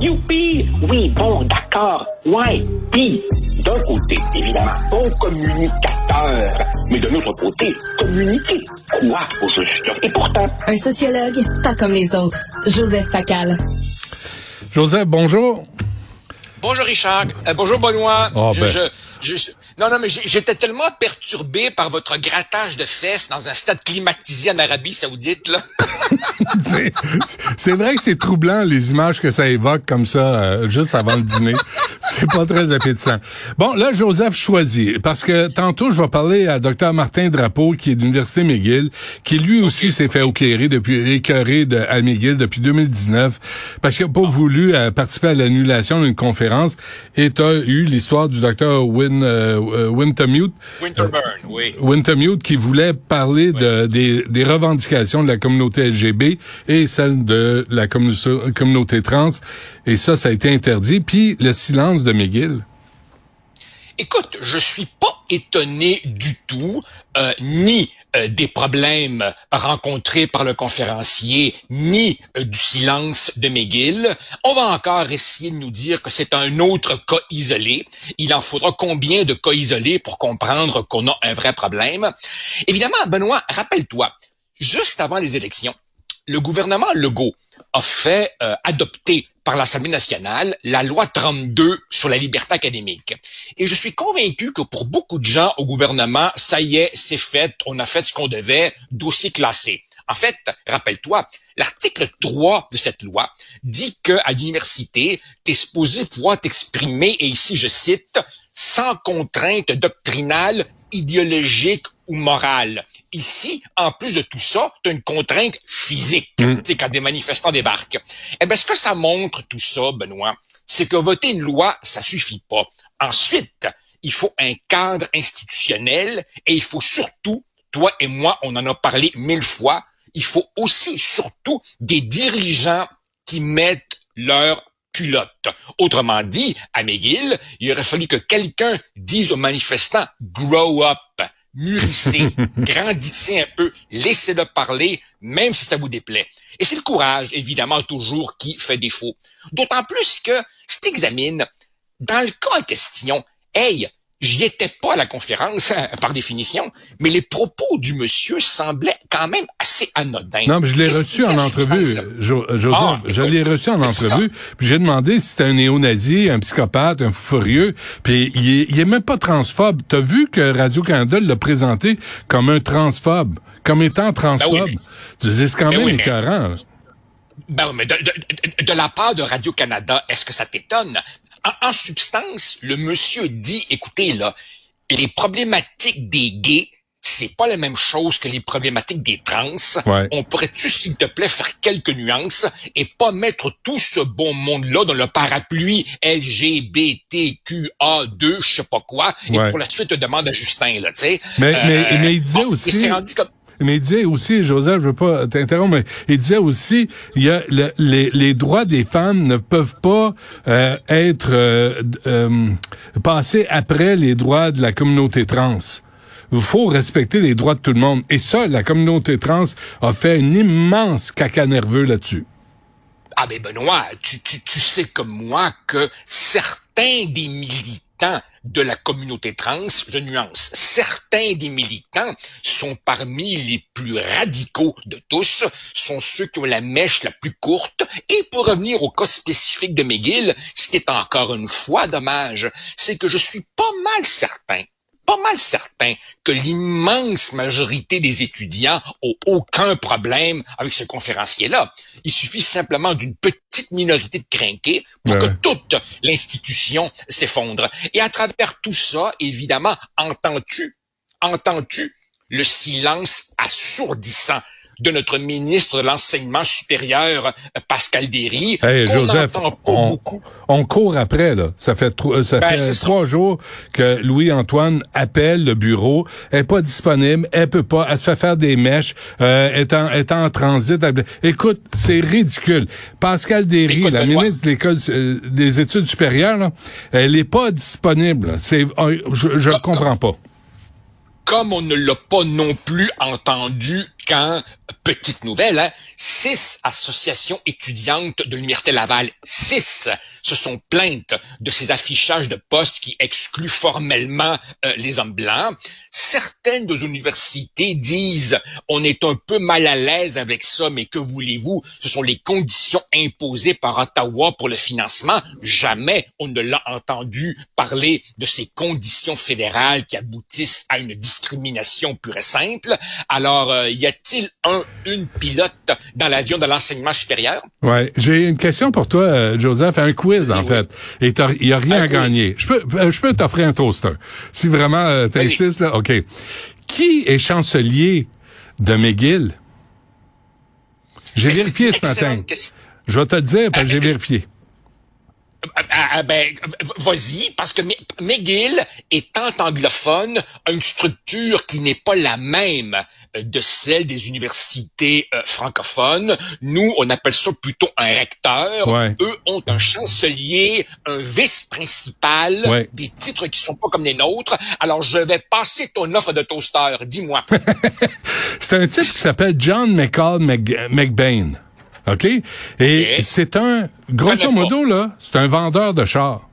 Youpi! Oui, bon, d'accord. Ouais. Puis, d'un côté, évidemment, bon communicateur. Mais de l'autre côté, communiquer. Quoi au juste? Et pourtant. Un sociologue, pas comme les autres. Joseph Facal. Joseph, bonjour. Bonjour Richard. Euh, bonjour Benoît. Oh, je, ben. je, je- non, non, mais j'étais tellement perturbé par votre grattage de fesses dans un stade climatisé en Arabie Saoudite, là. C'est- vrai que c'est troublant les images que ça évoque comme ça euh, juste avant le dîner. C'est pas très appétissant. Bon, là, Joseph choisit, parce que tantôt, je vais parler à Dr Martin Drapeau, qui est de l'Université McGill, qui lui aussi s'est fait éclairer depuis, écœurer de, à McGill depuis 2019, parce qu'il n'a pas voulu euh, participer à l'annulation d'une conférence, et tu as eu l'histoire du Dr Win, euh, euh, Wintermute, Winterburn, oui. Wintermute qui voulait parler de, des, des revendications de la communauté LGB et celle de la commu- communauté trans. Et ça, ça a été interdit. Puis le silence de McGill. Écoute, je suis pas étonné du tout, euh, ni euh, des problèmes rencontrés par le conférencier, ni euh, du silence de McGill. On va encore essayer de nous dire que c'est un autre cas isolé. Il en faudra combien de cas isolés pour comprendre qu'on a un vrai problème? Évidemment, Benoît, rappelle-toi, juste avant les élections, le gouvernement Legault a fait euh, adopter par l'Assemblée nationale la loi 32 sur la liberté académique. Et je suis convaincu que pour beaucoup de gens au gouvernement, ça y est, c'est fait, on a fait ce qu'on devait, dossier classé. En fait, rappelle-toi, l'article 3 de cette loi dit que à l'université, tu es supposé pouvoir t'exprimer, et ici je cite, sans contrainte doctrinale, idéologique ou morale. Ici, en plus de tout ça, tu as une contrainte physique, tu sais, quand des manifestants débarquent. Eh bien, ce que ça montre, tout ça, Benoît, c'est que voter une loi, ça suffit pas. Ensuite, il faut un cadre institutionnel et il faut surtout, toi et moi, on en a parlé mille fois, il faut aussi, surtout, des dirigeants qui mettent leur culotte. Autrement dit, à McGill, il aurait fallu que quelqu'un dise aux manifestants « grow up ». Mûrissez, grandissez un peu, laissez-le parler, même si ça vous déplaît. Et c'est le courage, évidemment, toujours qui fait défaut. D'autant plus que, si tu examines, dans le cas en question, hey, j'y étais pas à la conférence, par définition, mais les propos du monsieur semblaient quand même assez anodins. Non, mais je l'ai reçu en entrevue? Jo- Joseph. Ah, je l'ai reçu en entrevue. Puis j'ai demandé si c'était un néo-nazi, un psychopathe, un fou furieux. Puis il est, il est même pas transphobe. T'as vu que Radio-Canada l'a présenté comme un transphobe, comme étant transphobe? Ben oui, c'est quand Ben même oui, mais- écœurant. Ben oui, mais de, de- de- de la part de Radio-Canada, est-ce que ça t'étonne? En, en substance, le monsieur dit, écoutez, là, les problématiques des gays, c'est pas la même chose que les problématiques des trans. Ouais. On pourrait-tu, s'il te plaît, faire quelques nuances et pas mettre tout ce bon monde-là dans le parapluie LGBTQA2, je sais pas quoi, et Ouais. pour la suite, te demande à Justin, là, tu sais. Mais- mais- Euh, mais il disait bon, aussi- rendu comme... Mais il disait aussi, Joseph, je veux pas t'interrompre, mais il disait aussi, il y a le- les, les droits des femmes ne peuvent pas euh, être euh, euh, passés après les droits de la communauté trans. Il faut respecter les droits de tout le monde. Et ça, la communauté trans a fait un immense caca nerveux là-dessus. Ah ben Benoît, tu, tu, tu sais comme moi que certains des militants de la communauté trans, je nuance, certains des militants sont parmi les plus radicaux de tous, sont ceux qui ont la mèche la plus courte, et pour revenir au cas spécifique de McGill, ce qui est encore une fois dommage, c'est que je suis pas mal certain pas mal certain que l'immense majorité des étudiants ont aucun problème avec ce conférencier-là. Il suffit simplement d'une petite minorité de crinqués pour Ouais. que toute l'institution s'effondre. Et à travers tout ça, évidemment, entends-tu, entends-tu le silence assourdissant de notre ministre de l'enseignement supérieur, Pascal Derry, Hey, Joseph, on, on court après, là. Ça fait, euh, ça Ben, fait ça. trois jours que Louis-Antoine appelle le bureau. Elle est pas disponible. Elle peut pas. Elle se fait faire des mèches. Euh, elle est en, elle est en transit. Écoute, c'est ridicule. Pascal Derry, Écoute, la ministre de l'école euh, des études supérieures, là, elle est pas disponible. C'est, euh, je, je Comme- comprends pas. comme on ne l'a pas non plus entendu quand petite nouvelle, hein, six associations étudiantes de l'Université Laval, six se sont plaintes de ces affichages de postes qui excluent formellement euh, les hommes blancs. Certaines universités disent on est un peu mal à l'aise avec ça, mais que voulez-vous? Ce sont les conditions imposées par Ottawa pour le financement. Jamais on ne l'a entendu parler de ces conditions fédérales qui aboutissent à une discrimination pure et simple. Alors, euh, y a-t-il un une pilote dans l'avion de l'enseignement supérieur? Ouais, j'ai une question pour toi, euh, Joseph, un quiz en fait. Et il y a rien à gagner. Je peux, euh, je peux t'offrir un toaster. Si vraiment euh, t'insistes, là, ok. Qui est chancelier de McGill? J'ai vérifié ce matin. Je vais te dire parce que j'ai vérifié. Ah, ah, ben, vas-y, parce que McGill, étant anglophone, a une structure qui n'est pas la même euh, de celle des universités euh, francophones. Nous, on appelle ça plutôt un recteur. Eux ont un chancelier, un vice-principal, des titres qui sont pas comme les nôtres. Alors, je vais passer ton offre de toaster. Dis-moi. C'est un type qui s'appelle John McCall McBain. OK? Et c'est un, grosso modo, là, c'est un vendeur de chars.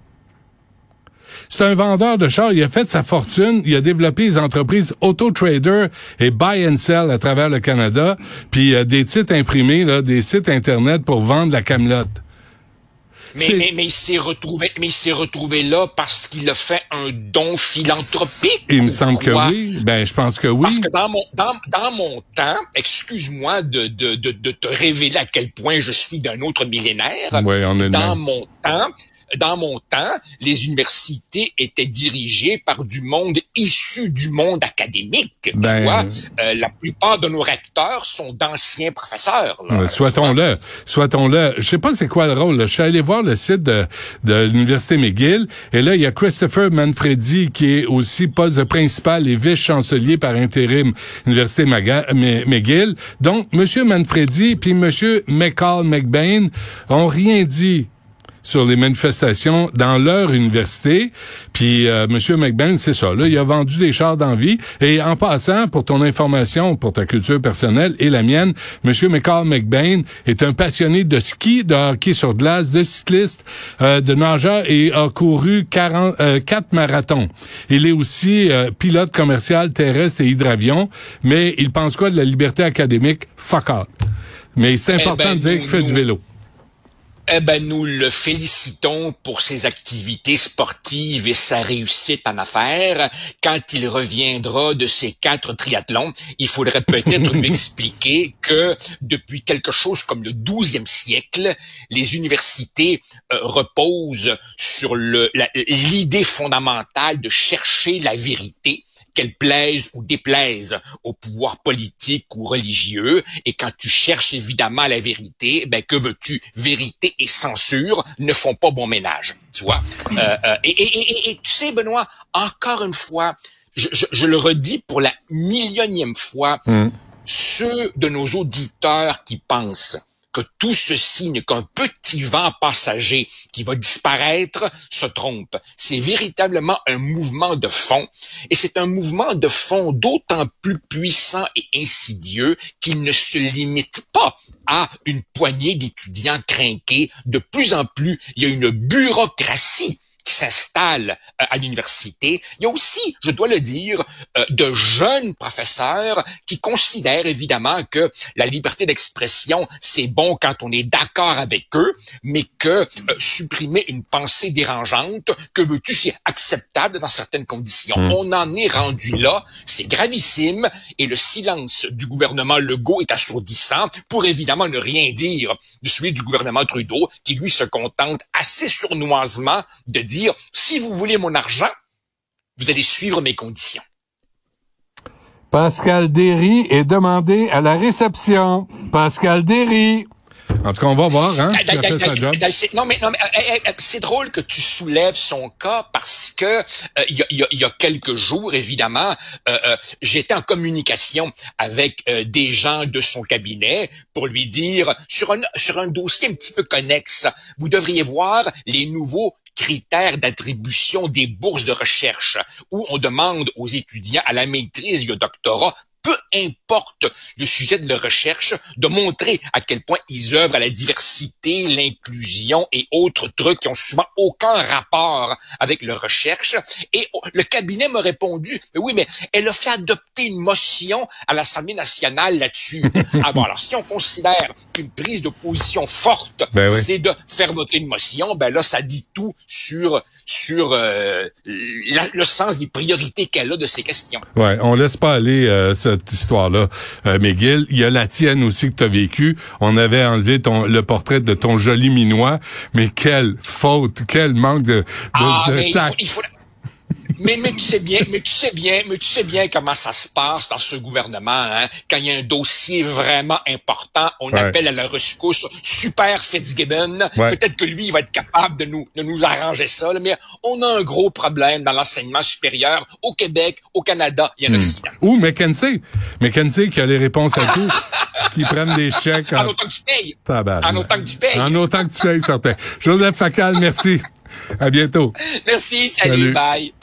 C'est un vendeur de chars. Il a fait sa fortune. Il a développé les entreprises Auto Trader et Buy and Sell à travers le Canada. Puis a des titres imprimés, là, des sites Internet pour vendre la camelote. Mais, mais, il s'est retrouvé, mais il s'est retrouvé là parce qu'il a fait un don philanthropique. Il me semble que oui. Ben, je pense que oui. Parce que dans mon, dans, dans mon temps, excuse-moi de, de, de, de, te révéler à quel point je suis d'un autre millénaire. On est dans mon temps, dans mon temps, les universités étaient dirigées par du monde issu du monde académique. tu ben, vois, euh, la plupart de nos recteurs sont d'anciens professeurs. Soit-on-le, soit-on-le. Je sais pas c'est quoi le rôle. Je suis allé voir le site de, de l'université McGill et là il y a Christopher Manfredi qui est aussi poste principal et vice-chancelier par intérim université McGill. Donc Monsieur Manfredi puis Monsieur McCall McBain ont rien dit sur les manifestations dans leur université. Puis euh, Monsieur McBain, c'est ça. Là, il a vendu des chars d'envie. Et en passant, pour ton information, pour ta culture personnelle et la mienne, Monsieur McCall McBain est un passionné de ski, de hockey sur glace, de cycliste, euh, de nageur et a couru 40, euh, 4 marathons. Il est aussi euh, pilote commercial terrestre et hydravion, mais il pense quoi de la liberté académique? Fuck out. Mais c'est eh important ben, de dire qu'il fait du vélo. Eh ben, nous le félicitons pour ses activités sportives et sa réussite en affaires. Quand il reviendra de ses quatre triathlons, il faudrait peut-être lui expliquer que depuis quelque chose comme le 12e siècle, les universités euh, reposent sur l'idée fondamentale de chercher la vérité qu'elle plaise ou déplaise au pouvoir politique ou religieux. Et quand tu cherches évidemment la vérité, ben que veux-tu? Vérité et censure ne font pas bon ménage, tu vois? Euh, euh, et, et, et, tu sais, Benoît, encore une fois, je, je, le redis pour la millionième fois, mmh. ceux de nos auditeurs qui pensent que tout ceci n'est qu'un petit vent passager qui va disparaître se trompe. C'est véritablement un mouvement de fond, et c'est un mouvement de fond d'autant plus puissant et insidieux qu'il ne se limite pas à une poignée d'étudiants crinqués. De plus en plus, il y a une bureaucratie qui s'installe euh, à l'université. Il y a aussi, je dois le dire, euh, de jeunes professeurs qui considèrent évidemment que la liberté d'expression, c'est bon quand on est d'accord avec eux, mais que euh, supprimer une pensée dérangeante, que veux-tu, c'est acceptable dans certaines conditions. Hmm. On en est rendu là, c'est gravissime, et le silence du gouvernement Legault est assourdissant pour évidemment ne rien dire de celui du gouvernement Trudeau, qui lui se contente assez sournoisement de dire, si vous voulez mon argent, vous allez suivre mes conditions. Pascal Derry est demandé à la réception. Pascal Derry. En tout cas, on va voir, hein, Non, mais, c'est drôle que tu soulèves son cas parce que euh, il y, a, quelques jours, évidemment, euh, euh, j'étais en communication avec des gens de son cabinet pour lui dire sur un sur un dossier un petit peu connexe, vous devriez voir les nouveaux critères d'attribution des bourses de recherche où on demande aux étudiants à la maîtrise et doctorat peu importe le sujet de leur recherche, de montrer à quel point ils œuvrent à la diversité, l'inclusion et autres trucs qui ont souvent aucun rapport avec leur recherche. Et le cabinet m'a répondu, oui, mais elle a fait adopter une motion à l'Assemblée nationale là-dessus. ah bon, alors si on considère qu'une prise de position forte, Ben oui. c'est de faire voter une motion, ben là, ça dit tout sur sur euh, la- le sens des priorités qu'elle a de ces questions. Ouais, on laisse pas aller euh, cette histoire-là, euh, McGill. Il y a la tienne aussi que tu as vécue. On avait enlevé ton le portrait de ton joli minois, mais quelle faute, quel manque de, de, Ah, de mais il faut, tact. il faut- Mais, mais tu sais bien, mais tu sais bien, mais tu sais bien comment ça se passe dans ce gouvernement, hein? Quand il y a un dossier vraiment important, on Ouais. appelle à la rescousse Super Fitzgibbon. Ouais. Peut-être que lui, il va être capable de nous, de nous arranger ça, là, mais on a un gros problème dans l'enseignement supérieur au Québec, au Canada et en Occident. Ou McKenzie. McKenzie qui a les réponses à tout. qui prennent des chèques En en, autant que tu payes. tabarnak. En autant que tu payes. En autant que tu payes, certain. Joseph Facal, merci. À bientôt. Merci, salut, Salut. bye.